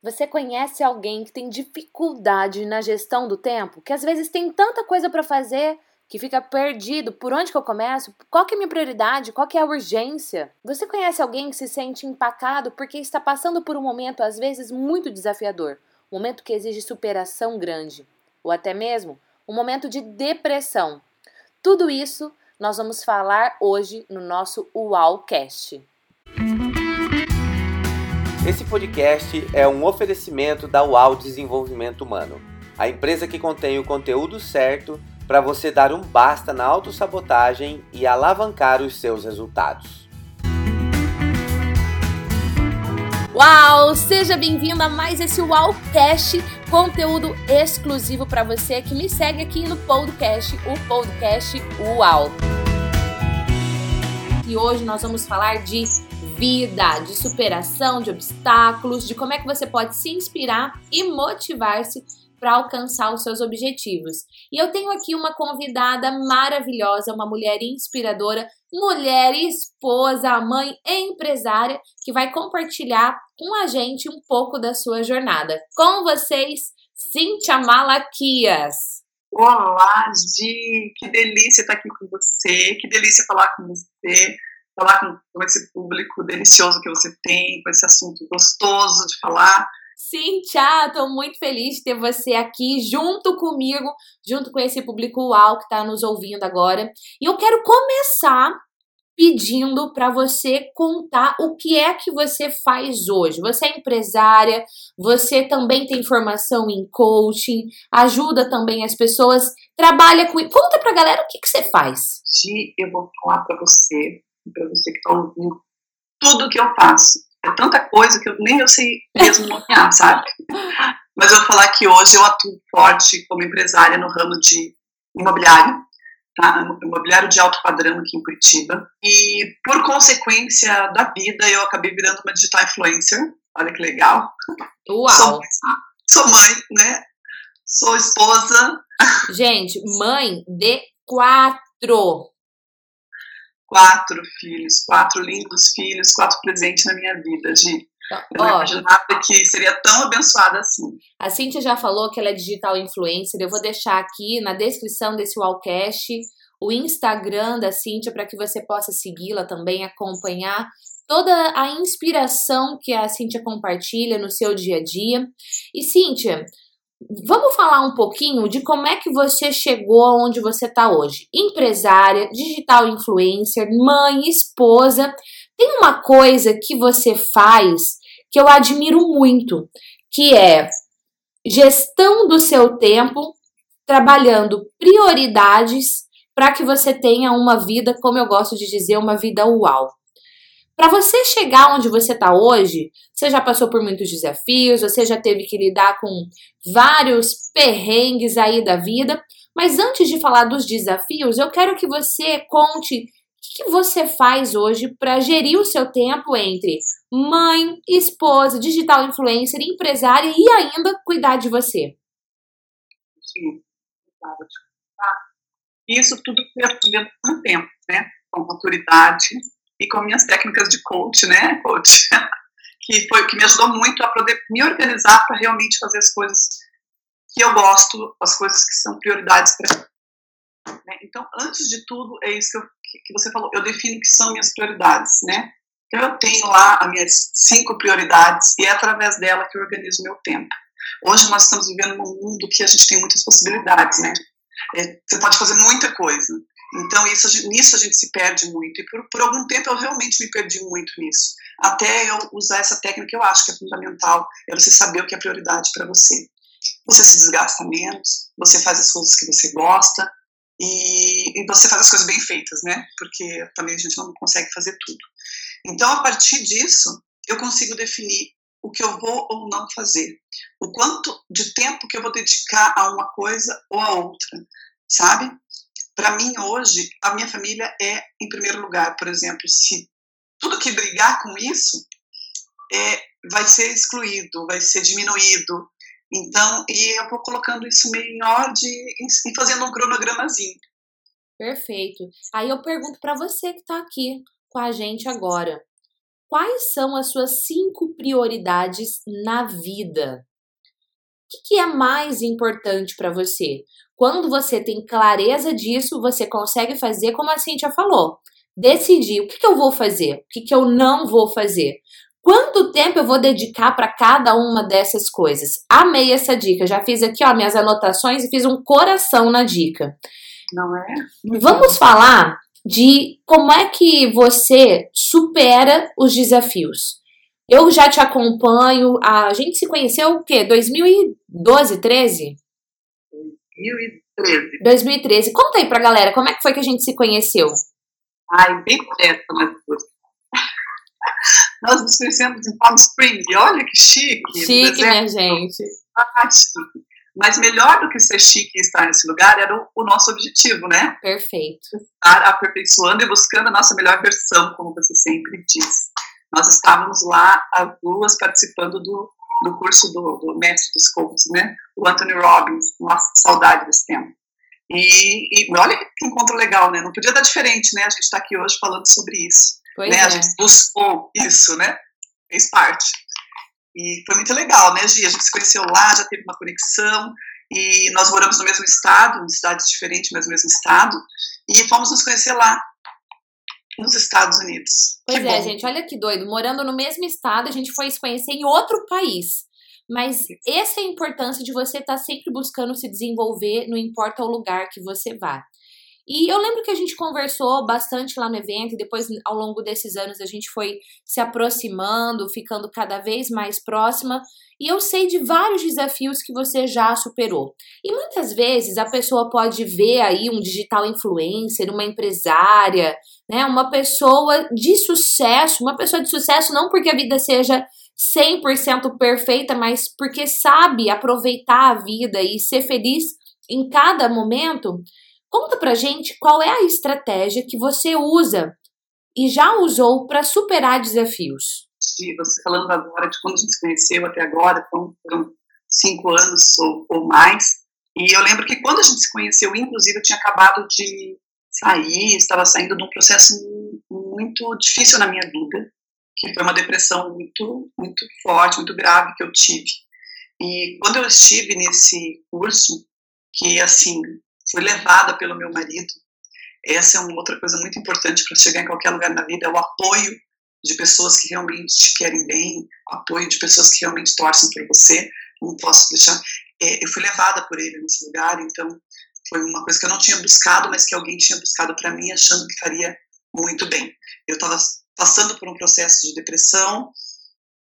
Você conhece alguém que tem dificuldade na gestão do tempo? Que às vezes tem tanta coisa para fazer que fica perdido. Por onde que eu começo? Qual que é a minha prioridade? Qual que é a urgência? Você conhece alguém que se sente empacado porque está passando por um momento às vezes muito desafiador, um momento que exige superação grande, ou até mesmo um momento de depressão. Tudo isso nós vamos falar hoje no nosso UAUcast. Esse podcast é um oferecimento da UAU Desenvolvimento Humano, a empresa que contém o conteúdo certo para você dar um basta na autossabotagem e alavancar os seus resultados. Uau! Seja bem-vindo a mais esse UAUcast, conteúdo exclusivo para você que me segue aqui no podcast, o podcast UAU. E hoje nós vamos falar de vida, de superação de obstáculos, de como é que você pode se inspirar e motivar-se para alcançar os seus objetivos. E eu tenho aqui uma convidada maravilhosa, uma mulher inspiradora, mulher esposa, mãe empresária, que vai compartilhar com a gente um pouco da sua jornada. Com vocês, Cíntia Malaquias. Olá, Gi, que delícia estar aqui com você, que delícia falar com você falar com, com esse público delicioso que você tem, com esse assunto gostoso de falar. Sim, Tia, estou muito feliz de ter você aqui junto comigo, junto com esse público UAU que está nos ouvindo agora. E eu quero começar pedindo para você contar o que é que você faz hoje. Você é empresária, você também tem formação em coaching, ajuda também as pessoas, trabalha com. Conta para a galera o que, que você faz. Gi, eu vou falar para você para você que está ouvindo, tudo que eu faço. É tanta coisa que eu nem eu sei mesmo nomear, sabe? Mas eu vou falar que hoje eu atuo forte como empresária no ramo de imobiliário, tá? imobiliário de alto padrão aqui em Curitiba. E por consequência da vida, eu acabei virando uma digital influencer. Olha que legal. Uau! Sou, sou mãe, né? Sou esposa. Gente, mãe de quatro quatro filhos, quatro lindos filhos, quatro presentes na minha vida, Gi. Eu não imaginava que seria tão abençoada assim. A Cintia já falou que ela é digital influencer. Eu vou deixar aqui na descrição desse Wallcast o Instagram da Cintia para que você possa segui-la também, acompanhar toda a inspiração que a Cintia compartilha no seu dia a dia. E Cintia, Vamos falar um pouquinho de como é que você chegou aonde você está hoje. Empresária, digital influencer, mãe, esposa. Tem uma coisa que você faz que eu admiro muito, que é gestão do seu tempo, trabalhando prioridades para que você tenha uma vida, como eu gosto de dizer, uma vida uau. Para você chegar onde você está hoje, você já passou por muitos desafios, você já teve que lidar com vários perrengues aí da vida. Mas antes de falar dos desafios, eu quero que você conte o que você faz hoje para gerir o seu tempo entre mãe, esposa, digital influencer, empresária e ainda cuidar de você. Sim, isso tudo foi com o tempo, né? Com maturidade, e com minhas técnicas de coach, né, coach, que foi que me ajudou muito a poder me organizar para realmente fazer as coisas que eu gosto, as coisas que são prioridades para mim. Né? Então, antes de tudo, é isso que, eu, que, você falou, eu defino que são minhas prioridades, né? Então, eu tenho lá as minhas cinco prioridades e é através dela que eu organizo meu tempo. Hoje nós estamos vivendo num mundo que a gente tem muitas possibilidades, né? É, você pode fazer muita coisa. Então, isso, nisso a gente se perde muito. E por, por algum tempo eu realmente me perdi muito nisso. Até eu usar essa técnica, eu acho que é fundamental, é você saber o que é prioridade para você. Você se desgasta menos, você faz as coisas que você gosta e, e você faz as coisas bem feitas, né? Porque também a gente não consegue fazer tudo. Então, a partir disso, eu consigo definir o que eu vou ou não fazer, o quanto de tempo que eu vou dedicar a uma coisa ou a outra, sabe? Para mim, hoje, a minha família é em primeiro lugar. Por exemplo, se tudo que brigar com isso é, vai ser excluído, vai ser diminuído. Então, e eu vou colocando isso meio em ordem e fazendo um cronogramazinho. Perfeito. Aí eu pergunto para você que está aqui com a gente agora. quais são as suas cinco prioridades na vida. O que, que é mais importante para você? Quando você tem clareza disso, você consegue fazer como a Cintia falou. Decidir o que, que eu vou fazer, o que, que eu não vou fazer. Quanto tempo eu vou dedicar para cada uma dessas coisas? Amei essa dica. Já fiz aqui ó, minhas anotações e fiz um coração na dica. Não é? Vamos falar de como é que você supera os desafios. Eu já te acompanho, a gente se conheceu o quê? 2012, 13? 2013. 2013. Conta aí pra galera, como é que foi que a gente se conheceu? Ai, bem modesta, mas nós nos conhecemos em Palm Springs, olha que chique. Chique, minha gente. Chique. Mas melhor do que ser chique e estar nesse lugar era o, o nosso objetivo, né? Perfeito. Estar aperfeiçoando e buscando a nossa melhor versão, como você sempre diz. Nós estávamos lá, as duas, participando do, do curso do, do mestre dos coaches, né? O Anthony Robbins. Nossa, saudade desse tempo. E, e, olha que encontro legal, né? Não podia dar diferente, né? A gente está aqui hoje falando sobre isso. Pois né? é. A gente buscou isso, né? Fez parte. E foi muito legal, né, Gi? A gente se conheceu lá, já teve uma conexão, e nós moramos no mesmo estado, em cidades diferentes, mas no mesmo estado, e fomos nos conhecer lá, nos Estados Unidos. Pois que é, bom. gente, olha que doido. Morando no mesmo estado, a gente foi se conhecer em outro país. Mas essa é a importância de você estar sempre buscando se desenvolver, não importa o lugar que você vá. E eu lembro que a gente conversou bastante lá no evento, e depois, ao longo desses anos, a gente foi se aproximando, ficando cada vez mais próxima. E eu sei de vários desafios que você já superou. E muitas vezes a pessoa pode ver aí um digital influencer, uma empresária, né, uma pessoa de sucesso, uma pessoa de sucesso não porque a vida seja 100% perfeita, mas porque sabe aproveitar a vida e ser feliz em cada momento. Conta pra gente qual é a estratégia que você usa e já usou para superar desafios. Você falando agora de quando a gente se conheceu até agora, foram cinco anos ou, ou mais. E eu lembro que quando a gente se conheceu, inclusive, eu tinha acabado de sair, estava saindo de um processo muito difícil na minha vida, que foi uma depressão muito, muito forte, muito grave que eu tive. E quando eu estive nesse curso, que assim, fui levada pelo meu marido, essa é uma outra coisa muito importante para chegar em qualquer lugar na vida, é o apoio de pessoas que realmente te querem bem, apoio de pessoas que realmente torcem por você. Não posso deixar. É, eu fui levada por ele nesse lugar, então foi uma coisa que eu não tinha buscado, mas que alguém tinha buscado para mim, achando que faria muito bem. Eu estava passando por um processo de depressão,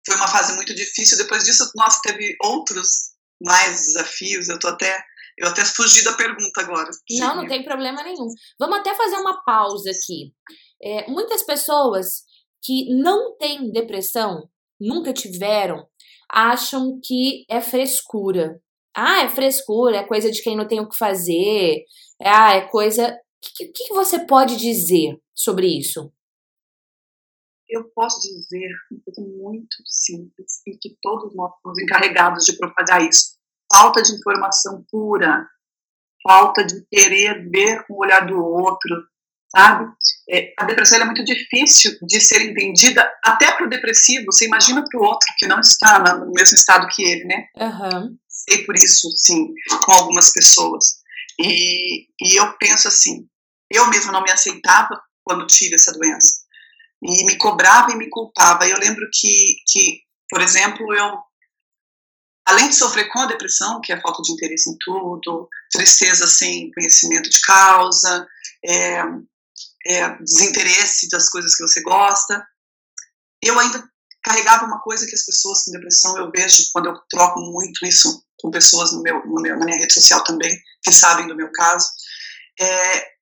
foi uma fase muito difícil. Depois disso, nossa, teve outros mais desafios. Eu tô até eu até fugi da pergunta agora. Não, não tem problema nenhum. Vamos até fazer uma pausa aqui. É, muitas pessoas que não têm depressão, nunca tiveram, acham que é frescura. Ah, é frescura, é coisa de quem não tem o que fazer. Ah, é coisa. O que, que, você pode dizer sobre isso? Eu posso dizer uma coisa muito simples e que todos nós somos encarregados de propagar isso falta de informação pura, falta de querer ver com o olhar do outro, sabe? É, a depressão é muito difícil de ser entendida até para o depressivo. Você imagina para o outro que não está no mesmo estado que ele, né? Uhum. Sei por isso, sim, com algumas pessoas. E, e eu penso assim, eu mesma não me aceitava quando tive essa doença. E me cobrava e me culpava. Eu lembro que, que por exemplo, eu além de sofrer com a depressão, que é a falta de interesse em tudo, tristeza sem conhecimento de causa, é, é, desinteresse das coisas que você gosta, eu ainda carregava uma coisa que as pessoas com depressão, eu vejo quando eu troco muito isso com pessoas no meu, no meu, na minha rede social também, que sabem do meu caso, é,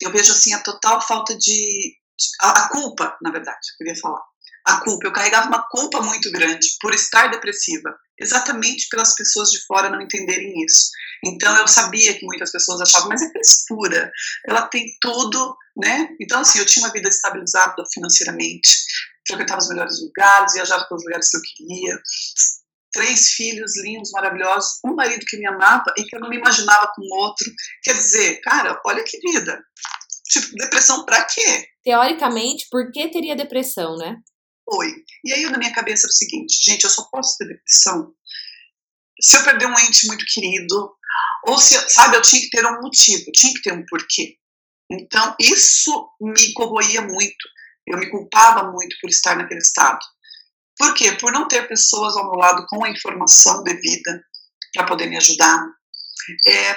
eu vejo assim a total falta de, a, a culpa, na verdade, eu queria falar, a culpa, eu carregava uma culpa muito grande por estar depressiva, exatamente pelas pessoas de fora não entenderem isso. Então eu sabia que muitas pessoas achavam, mas é frescura, ela tem tudo, né? Então assim, eu tinha uma vida estabilizada financeiramente, frequentava os melhores lugares, viajava para os lugares que eu queria, três filhos lindos, maravilhosos, um marido que me amava e que eu não me imaginava com outro. Quer dizer, cara, olha que vida. Tipo, depressão pra quê? Teoricamente, por que teria depressão, né? Foi. E aí na minha cabeça era o seguinte, gente, eu só posso ter depressão se eu perder um ente muito querido, ou se, sabe, eu tinha que ter um motivo, tinha que ter um porquê. Então, isso me corroía muito, eu me culpava muito por estar naquele estado. Por quê? Por não ter pessoas ao meu lado com a informação devida para poder me ajudar. É,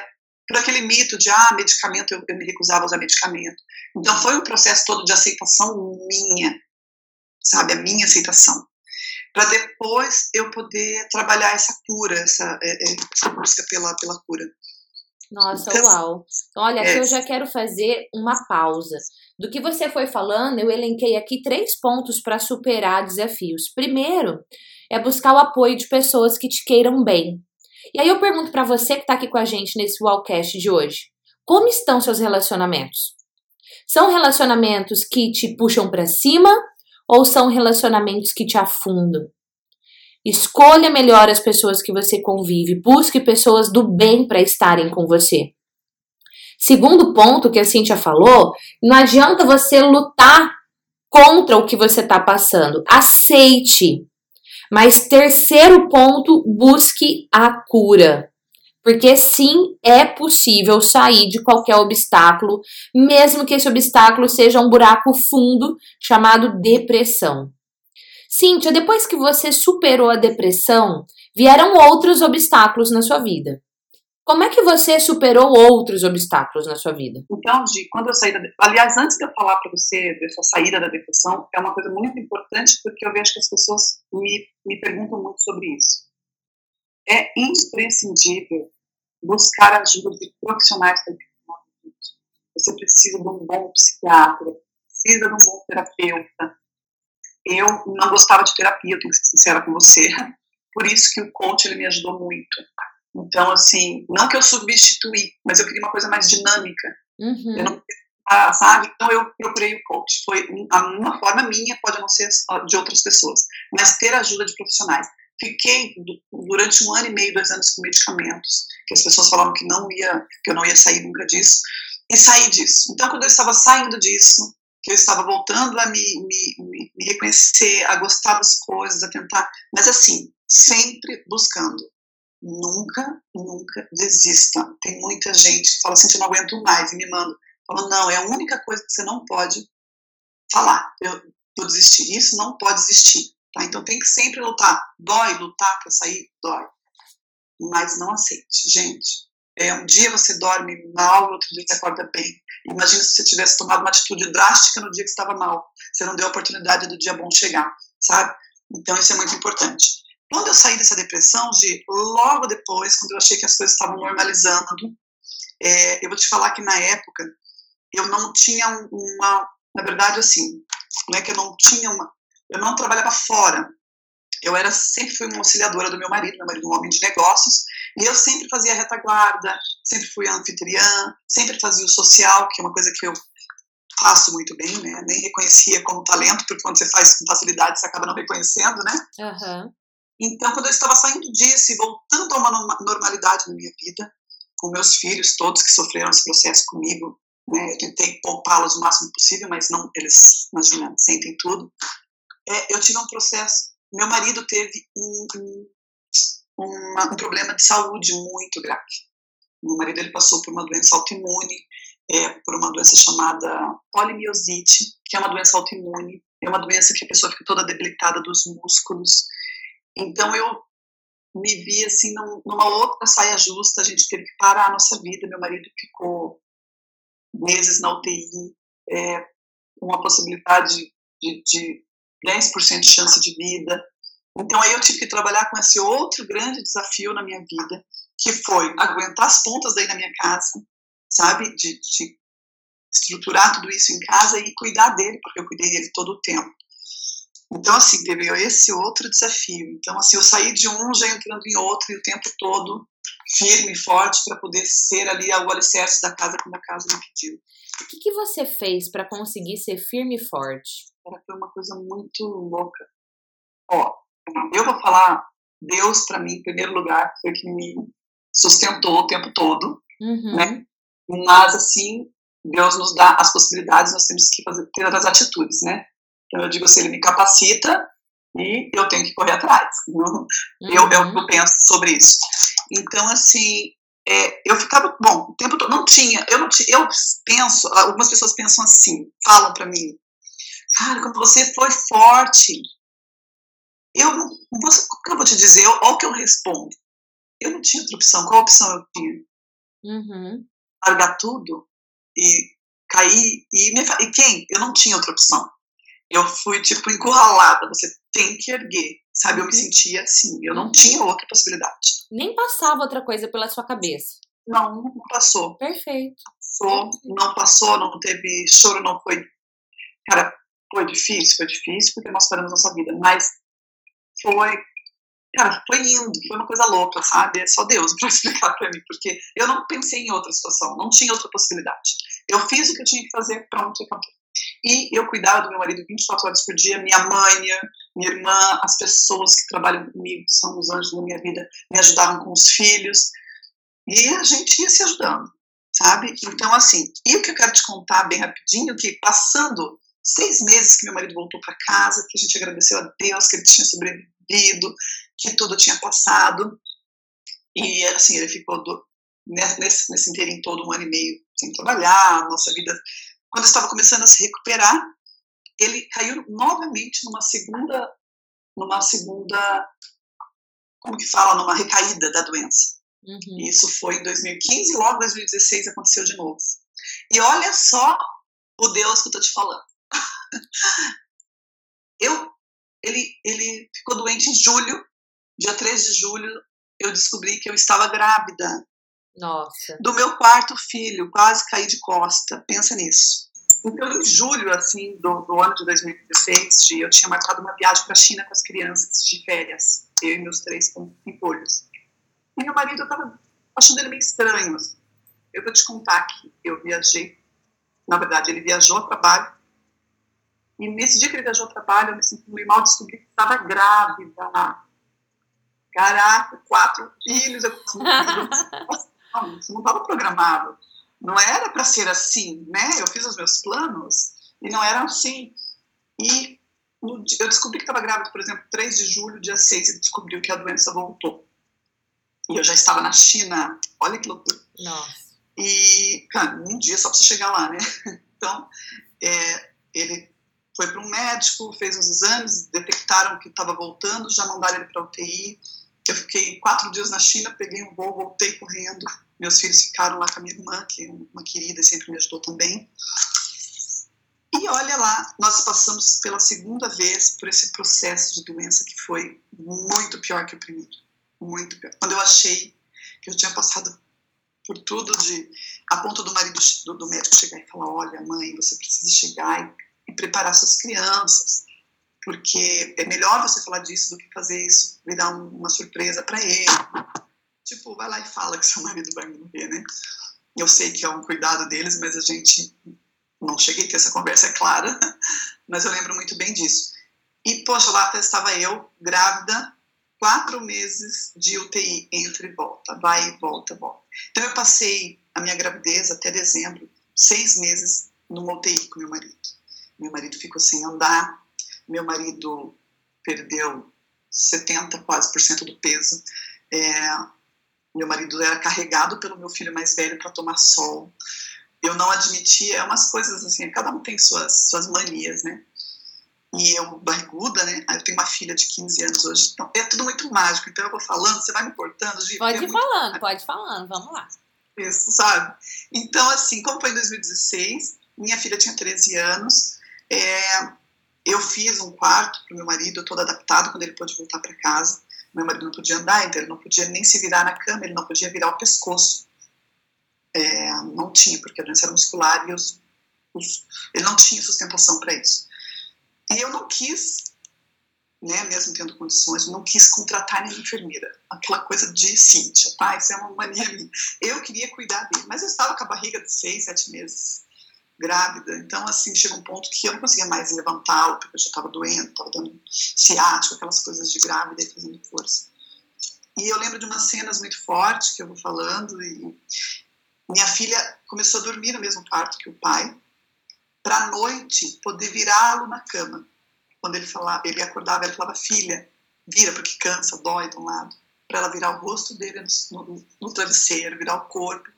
por aquele mito de, ah, medicamento, eu, eu me recusava a usar medicamento. Então, foi um processo todo de aceitação minha, sabe, a minha aceitação para depois eu poder trabalhar essa cura, essa, é, é, essa busca pela, pela cura. Nossa, então, uau. Olha, é. aqui eu já quero fazer uma pausa. Do que você foi falando, eu elenquei aqui três pontos para superar desafios. Primeiro, é buscar o apoio de pessoas que te queiram bem. E aí eu pergunto para você que está aqui com a gente nesse Wallcast de hoje: como estão seus relacionamentos? São relacionamentos que te puxam para cima ou são relacionamentos que te afundam? Escolha melhor as pessoas que você convive, busque pessoas do bem para estarem com você. Segundo ponto que a Cintia falou, não adianta você lutar contra o que você está passando. Aceite. Mas terceiro ponto, busque a cura. Porque sim, é possível sair de qualquer obstáculo, mesmo que esse obstáculo seja um buraco fundo chamado depressão. Cíntia, depois que você superou a depressão, vieram outros obstáculos na sua vida. Como é que você superou outros obstáculos na sua vida? Então, de quando eu saí da aliás, antes de eu falar para você dessa saída da depressão, é uma coisa muito importante porque eu vejo que as pessoas me, me perguntam muito sobre isso. É imprescindível buscar ajuda de profissionais para Você precisa de um bom psiquiatra, precisa de um bom terapeuta. Eu não gostava de terapia, tenho que ser sincera com você. Por isso que o coach ele me ajudou muito. Então, assim, não que eu substituí, mas eu queria uma coisa mais dinâmica. Uhum. Eu não, ah, sabe? Então eu procurei o coach. Foi uma forma minha, pode não ser de outras pessoas, mas ter ajuda de profissionais. Fiquei durante um ano e meio, dois anos com medicamentos, que as pessoas falavam que não ia, que eu não ia sair nunca disso, e saí disso. Então, quando eu estava saindo disso, que eu estava voltando a me, me, me, reconhecer, a gostar das coisas, a tentar, mas assim, sempre buscando. Nunca, nunca desista. Tem muita gente que fala assim, eu não aguento mais, e me manda. Falando, não, é a única coisa que você não pode falar. Eu vou desistir. Isso não pode existir. Tá? Então tem que sempre lutar. Dói lutar para sair? Dói. Mas não aceite, gente. É, um dia você dorme mal, outro dia você acorda bem. Imagina se você tivesse tomado uma atitude drástica no dia que estava mal. Você não deu a oportunidade do dia bom chegar, sabe? Então isso é muito importante. Quando eu saí dessa depressão, de logo depois, quando eu achei que as coisas estavam normalizando, é, eu vou te falar que na época eu não tinha uma, na verdade assim, não é que eu não tinha uma, eu não trabalhava fora. Eu era sempre fui uma auxiliadora do meu marido, meu marido é um homem de negócios, e eu sempre fazia retaguarda, sempre fui anfitriã, sempre fazia o social, que é uma coisa que eu faço muito bem, né? Nem reconhecia como talento, porque quando você faz com facilidade você acaba não reconhecendo, né? Uhum. Então, quando eu estava saindo disso e voltando a uma normalidade na minha vida, com meus filhos todos que sofreram esse processo comigo, né? Eu tentei poupá-los o máximo possível, mas não, eles, imagina, sentem tudo é, eu tive um processo. Meu marido teve um, um, uma, um problema de saúde muito grave. Meu marido ele passou por uma doença autoimune, é, por uma doença chamada polimiosite, que é uma doença autoimune, é uma doença que a pessoa fica toda debilitada dos músculos. Então eu me vi assim numa outra saia justa, a gente teve que parar a nossa vida. Meu marido ficou meses na UTI, é, com a possibilidade de, de 10% de chance de vida. Então aí eu tive que trabalhar com esse outro grande desafio na minha vida, que foi aguentar as pontas daí na minha casa, sabe? De, de estruturar tudo isso em casa e cuidar dele, porque eu cuidei dele todo o tempo. Então, assim, teve esse outro desafio. Então, assim, eu saí de um já entrando em outro e o tempo todo firme e forte para poder ser ali o alicerce da casa quando a casa me pediu. O que, que você fez para conseguir ser firme e forte? Era foi uma coisa muito louca. Ó, eu vou falar Deus para mim em primeiro lugar foi que me sustentou o tempo todo, uhum. né? Mas assim Deus nos dá as possibilidades, nós temos que fazer ter as atitudes, né? Então eu digo assim, ele me capacita e eu tenho que correr atrás. Uhum. Eu, eu, penso sobre isso. Então, assim, é, eu ficava, bom, o tempo todo, não tinha, eu não tinha, eu penso, algumas pessoas pensam assim, falam para mim, cara, quando você foi forte, eu, você, como que eu vou te dizer, olha o que eu respondo, eu não tinha outra opção, qual opção eu tinha? Uhum. Largar tudo e cair, e, me, e quem? Eu não tinha outra opção. Eu fui, tipo, encurralada, você tem que erguer, sabe? Eu me uhum. sentia assim, eu não tinha outra possibilidade. Nem passava outra coisa pela sua cabeça. Não, não passou. Perfeito. Passou, não passou, não teve choro, não foi. Cara, foi difícil, foi difícil porque nós paramos nossa vida, mas foi. Cara, foi lindo, foi uma coisa louca, sabe? É só Deus para explicar para mim, porque eu não pensei em outra situação, não tinha outra possibilidade. Eu fiz o que eu tinha que fazer, pronto, acabou. E eu cuidava do meu marido 24 horas por dia, minha mãe, minha irmã, as pessoas que trabalham comigo, que são os anjos da minha vida, me ajudavam com os filhos. E a gente ia se ajudando, sabe? Então, assim, e o que eu quero te contar bem rapidinho, que passando seis meses que meu marido voltou para casa, que a gente agradeceu a Deus que ele tinha sobrevivido, que tudo tinha passado, e assim, ele ficou do, nesse, nesse inteirinho todo um ano e meio sem trabalhar, nossa vida quando estava começando a se recuperar, ele caiu novamente numa segunda, numa segunda, como que fala, numa recaída da doença. Uhum. Isso foi em 2015 e logo em 2016 aconteceu de novo. E olha só o Deus que eu tô te falando. eu, ele, ele ficou doente em julho, dia 3 de julho, eu descobri que eu estava grávida. Nossa. Do meu quarto filho, quase caí de costa. Pensa nisso. Então, em julho, assim, do, do ano de 2016, de, eu tinha marcado uma viagem para a China com as crianças de férias, eu e meus três empolhos. E meu marido, eu estava achando ele meio estranho. Assim. Eu vou te contar que eu viajei, na verdade, ele viajou a trabalho, e nesse dia que ele viajou a trabalho, eu me senti meio mal, descobri que estava grávida. Caraca, quatro filhos. Eu, não, isso não estava programado. Não era para ser assim, né? Eu fiz os meus planos e não era assim. E eu descobri que estava grávida, por exemplo, 3 de julho, dia 6, e descobriu que a doença voltou. E eu já estava na China. Olha que loucura. Nossa. E, cara, um dia só para você chegar lá, né? Então, é, ele foi para um médico, fez uns exames, detectaram que estava voltando, já mandaram ele para UTI. Eu fiquei quatro dias na China, peguei um voo, voltei correndo. Meus filhos ficaram lá com a minha irmã, que é uma querida e sempre me ajudou também. E olha lá, nós passamos pela segunda vez por esse processo de doença que foi muito pior que o primeiro. Muito pior. Quando eu achei que eu tinha passado por tudo de a ponto do marido do, do médico chegar e falar olha mãe você precisa chegar e, e preparar suas crianças porque é melhor você falar disso do que fazer isso virar um, uma surpresa para ele tipo, vai lá e fala que seu marido vai morrer, né? Eu sei que é um cuidado deles, mas a gente não cheguei a ter essa conversa, é clara, mas eu lembro muito bem disso. E, poxa, lá estava eu, grávida, quatro meses de UTI, entre e volta, vai e volta, volta. Então, eu passei a minha gravidez até dezembro, seis meses numa UTI com meu marido. Meu marido ficou sem andar, meu marido perdeu 70 quase por cento do peso. É, meu marido era carregado pelo meu filho mais velho para tomar sol. Eu não admitia, é umas coisas assim, cada um tem suas, suas manias, né? E eu, barriguda, né? Eu tenho uma filha de 15 anos hoje. Então, é tudo muito mágico. Então, eu vou falando, você vai me cortando. De, pode ir falando, mágico. pode ir falando, vamos lá. Isso, sabe? Então, assim, como foi em 2016, minha filha tinha 13 anos, é, eu fiz um quarto para meu marido, todo adaptado quando ele pôde voltar para casa. Meu marido não podia andar, então ele não podia nem se virar na cama, ele não podia virar o pescoço. É, não tinha, porque a doença era muscular e os, os, ele não tinha sustentação para isso. E eu não quis, né, mesmo tendo condições, não quis contratar nenhuma enfermeira. Aquela coisa de Cíntia, tá? Isso é uma mania minha. Eu queria cuidar dele, mas eu estava com a barriga de seis, sete meses grávida. Então, assim, chega um ponto que eu não conseguia mais levantá-lo, porque eu já estava doendo, estava dando ciático, aquelas coisas de grávida e fazendo força. E eu lembro de umas cenas muito fortes que eu vou falando, e minha filha começou a dormir no mesmo quarto que o pai, para noite poder virá-lo na cama. quando ele falava, ele acordava, ele falava, filha, vira, porque cansa, dói de um lado, para ela virar o rosto dele no, no, no, travesseiro, virar o corpo.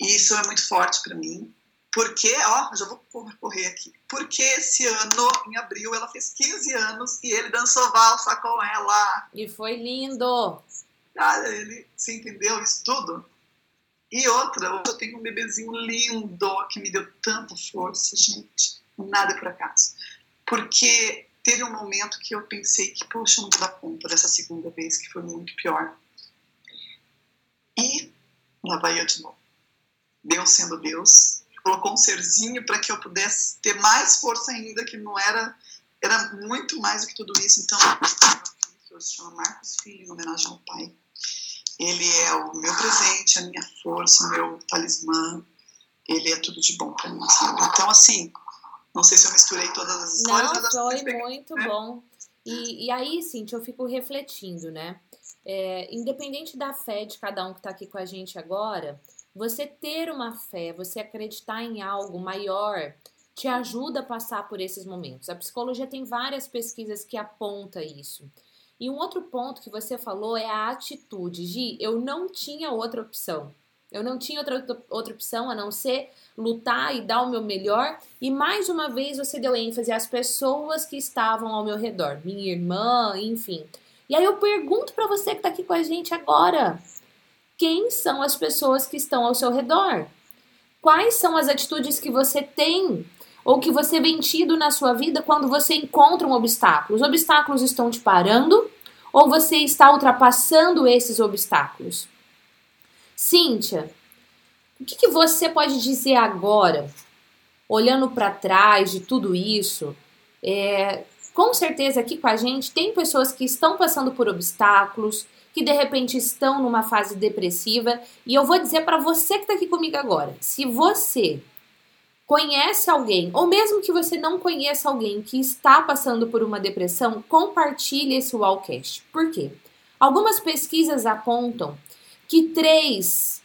E isso é muito forte para mim. Porque, ó, já vou correr aqui. Porque esse ano, em abril, ela fez 15 anos e ele dançou valsa com ela. E foi lindo. Ah, ele, você entendeu isso tudo? E outra, eu tenho um bebezinho lindo que me deu tanta força, gente. Nada por acaso. Porque teve um momento que eu pensei que, poxa, eu não vou dar conta dessa segunda vez, que foi muito pior. E lá vai eu de novo. Deus sendo Deus, colocou um serzinho para que eu pudesse ter mais força ainda, que não era, era muito mais do que tudo isso. Então, que hoje se chama Marcos Filho, em homenagem ao pai. Ele é o meu presente, a minha força, o meu talismã. Ele é tudo de bom para mim, sabe? Então, assim, não sei se eu misturei todas as histórias. Não, foi muito né? bom. E, e aí, Cintia, eu fico refletindo, né? É, independente da fé de cada um que está aqui com a gente agora, você ter uma fé, você acreditar em algo maior, te ajuda a passar por esses momentos. A psicologia tem várias pesquisas que apontam isso. E um outro ponto que você falou é a atitude. Gi, eu não tinha outra opção. Eu não tinha outra, outra opção a não ser lutar e dar o meu melhor. E mais uma vez você deu ênfase às pessoas que estavam ao meu redor, minha irmã, enfim. E aí eu pergunto para você que está aqui com a gente agora: quem são as pessoas que estão ao seu redor? Quais são as atitudes que você tem ou que você vem tido na sua vida quando você encontra um obstáculo? Os obstáculos estão te parando ou você está ultrapassando esses obstáculos? Cíntia, o que, que você pode dizer agora, olhando para trás de tudo isso? É, com certeza aqui com a gente tem pessoas que estão passando por obstáculos, que de repente estão numa fase depressiva, e eu vou dizer para você que está aqui comigo agora: se você conhece alguém, ou mesmo que você não conheça alguém que está passando por uma depressão, compartilhe esse Wallcast. Por quê? Algumas pesquisas apontam que três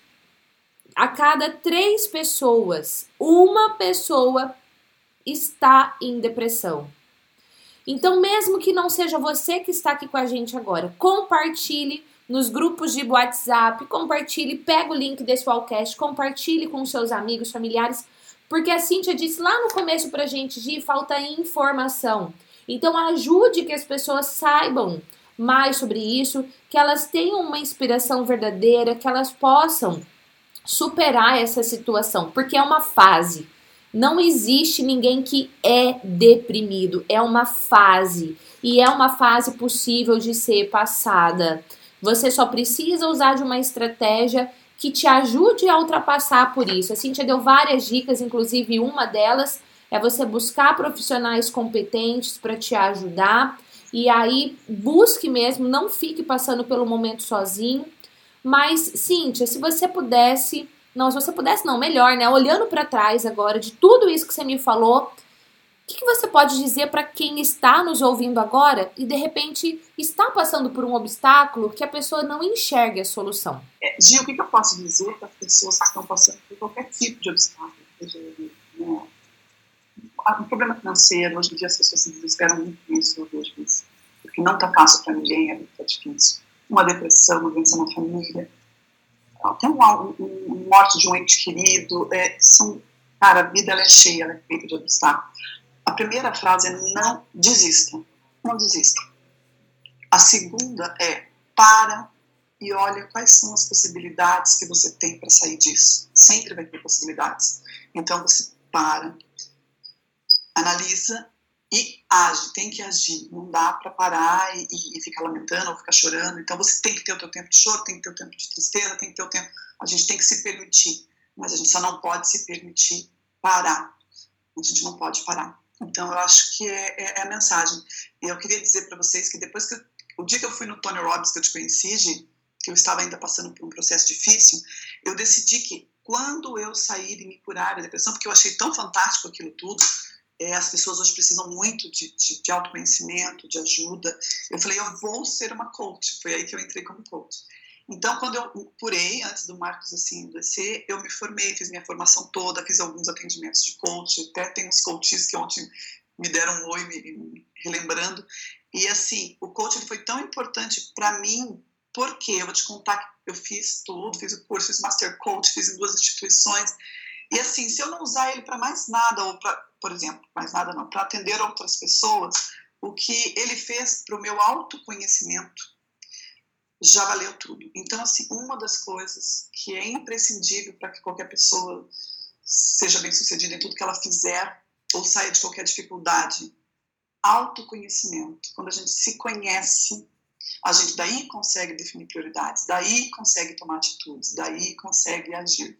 a cada três pessoas, uma pessoa está em depressão. Então, mesmo que não seja você que está aqui com a gente agora, compartilhe nos grupos de WhatsApp, compartilhe, pega o link desse podcast, compartilhe com seus amigos, familiares, porque a Cíntia disse lá no começo pra gente, de falta informação. Então, ajude que as pessoas saibam mais sobre isso, que elas tenham uma inspiração verdadeira, que elas possam superar essa situação, porque é uma fase. Não existe ninguém que é deprimido, é uma fase e é uma fase possível de ser passada. Você só precisa usar de uma estratégia que te ajude a ultrapassar por isso. A Cintia deu várias dicas, inclusive uma delas é você buscar profissionais competentes para te ajudar. E aí, busque mesmo, não fique passando pelo momento sozinho. Mas, Cíntia, se você pudesse, não, se você pudesse, não, melhor, né? Olhando para trás agora de tudo isso que você me falou, o que, que você pode dizer para quem está nos ouvindo agora e de repente está passando por um obstáculo que a pessoa não enxergue a solução? É, Gil, o que, que eu posso dizer para as pessoas que estão passando por qualquer tipo de obstáculo? Né, um problema financeiro, hoje em dia as pessoas se desesperam muito com isso, isso. Porque não está fácil para ninguém, é muito difícil. Uma depressão, uma doença na família, até um, um, morte de um ente querido, é, são, cara, a vida é cheia, ela é feita de obstáculos. A primeira frase é não desista, não desista. A segunda é para e olha quais são as possibilidades que você tem para sair disso. Sempre vai ter possibilidades. Então você para, analisa e age, tem que agir. Não dá para parar e, e, ficar lamentando ou ficar chorando. Então você tem que ter o teu tempo de choro, tem que ter o tempo de tristeza, tem que ter o tempo. A gente tem que se permitir, mas a gente só não pode se permitir parar. A gente não pode parar. Então eu acho que é, é, é a mensagem. E eu queria dizer para vocês que depois que eu, o dia que eu fui no Tony Robbins que eu te conheci, Gi, que eu estava ainda passando por um processo difícil, eu decidi que quando eu sair e me curar da depressão, porque eu achei tão fantástico aquilo tudo, é, as pessoas hoje precisam muito de, de, de, autoconhecimento, de ajuda. Eu falei, eu vou ser uma coach. Foi aí que eu entrei como coach. Então, quando eu curei, antes do Marcos assim descer, eu me formei, fiz minha formação toda, fiz alguns atendimentos de coach, até tem uns coaches que ontem me deram um oi, me, me relembrando. E assim, o coaching foi tão importante para mim, porque eu vou te contar que eu fiz tudo, fiz o curso, fiz Master Coach, fiz em duas instituições. E assim, se eu não usar ele para mais nada, ou para, por exemplo, mais nada não, para atender outras pessoas, o que ele fez para o meu autoconhecimento já valeu tudo. Então, assim, uma das coisas que é imprescindível para que qualquer pessoa seja bem sucedida em tudo que ela fizer ou saia de qualquer dificuldade, autoconhecimento. Quando a gente se conhece, a gente daí consegue definir prioridades, daí consegue tomar atitudes, daí consegue agir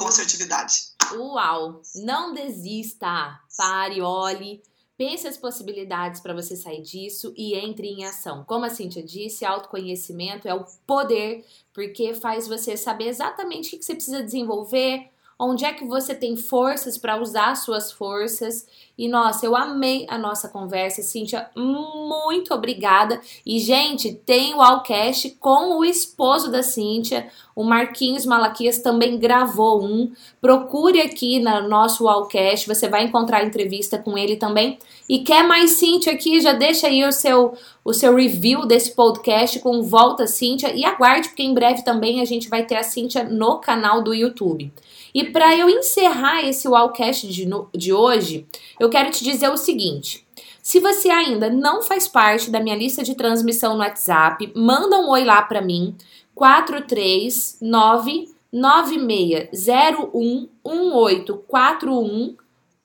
com assertividade. Uau! Não desista! Pare, olhe, pense as possibilidades para você sair disso e entre em ação. Como a Cintia disse, autoconhecimento é o poder, porque faz você saber exatamente o que você precisa desenvolver, onde é que você tem forças para usar suas forças. E nossa, eu amei a nossa conversa, Cíntia, muito obrigada. E gente, tem o Alcast com o esposo da Cíntia, o Marquinhos Malaquias também gravou um. Procure aqui no nosso Alcast, você vai encontrar entrevista com ele também. E quer mais Cíntia aqui, já deixa aí o seu o seu review desse podcast com volta Cíntia e aguarde porque em breve também a gente vai ter a Cíntia no canal do YouTube. E para eu encerrar esse Wallcast de, de hoje, eu quero te dizer o seguinte. Se você ainda não faz parte da minha lista de transmissão no WhatsApp, manda um oi lá para mim, 439 9601 1841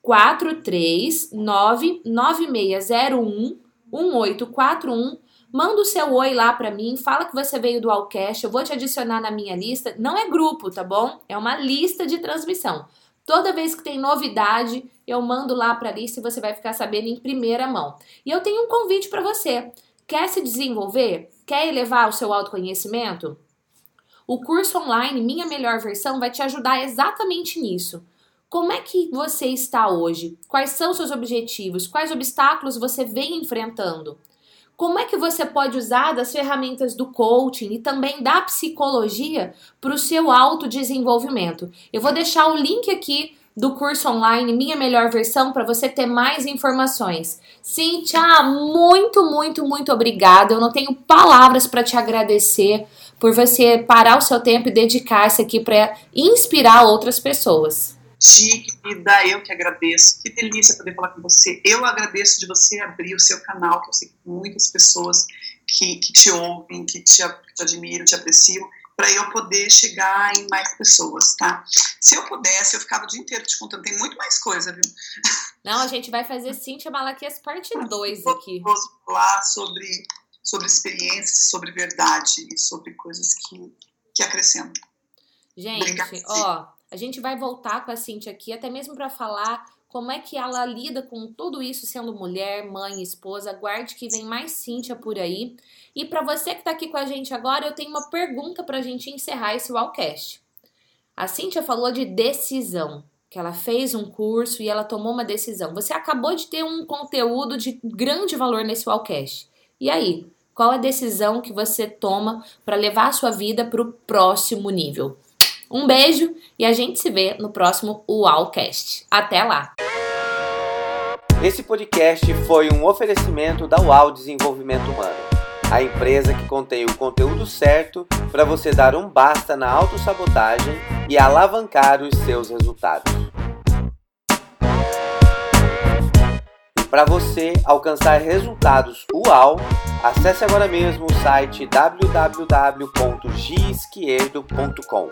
439 9601 1841 Manda o seu oi lá para mim, fala que você veio do Allcast, eu vou te adicionar na minha lista. Não é grupo, tá bom? É uma lista de transmissão. Toda vez que tem novidade, eu mando lá para a lista e você vai ficar sabendo em primeira mão. E eu tenho um convite para você. Quer se desenvolver? Quer elevar o seu autoconhecimento? O curso online Minha Melhor Versão vai te ajudar exatamente nisso. Como é que você está hoje? Quais são seus objetivos? Quais obstáculos você vem enfrentando? Como é que você pode usar das ferramentas do coaching e também da psicologia para o seu autodesenvolvimento? Eu vou deixar o link aqui do curso online Minha Melhor Versão para você ter mais informações. Cíntia, muito, muito, muito obrigada. Eu não tenho palavras para te agradecer por você parar o seu tempo e dedicar-se aqui para inspirar outras pessoas. Gi, querida, eu que agradeço. Que delícia poder falar com você. Eu agradeço de você abrir o seu canal, que eu sei que muitas pessoas que, que te ouvem, que te, que te admiram, te apreciam, para eu poder chegar em mais pessoas, tá? Se eu pudesse, eu ficava o dia inteiro te contando. Tem muito mais coisa, viu? Não, a gente vai fazer Cintia Malaquias parte 2 aqui. Vou falar sobre, sobre experiências, sobre verdade e sobre coisas que, que acrescentam. Gente, Obrigada, ó, a gente vai voltar com a Cintia aqui, até mesmo para falar como é que ela lida com tudo isso sendo mulher, mãe, esposa. Guarde que vem mais Cintia por aí. E para você que está aqui com a gente agora, eu tenho uma pergunta para a gente encerrar esse Wallcast. A Cintia falou de decisão, que ela fez um curso e ela tomou uma decisão. Você acabou de ter um conteúdo de grande valor nesse Wallcast. E aí, qual a decisão que você toma para levar a sua vida para o próximo nível? Um beijo e a gente se vê no próximo UAUcast. Até lá! Esse podcast foi um oferecimento da UAU Desenvolvimento Humano, a empresa que contém o conteúdo certo para você dar um basta na autossabotagem e alavancar os seus resultados. Para você alcançar resultados UAU, acesse agora mesmo o site www.gisquiedo.com.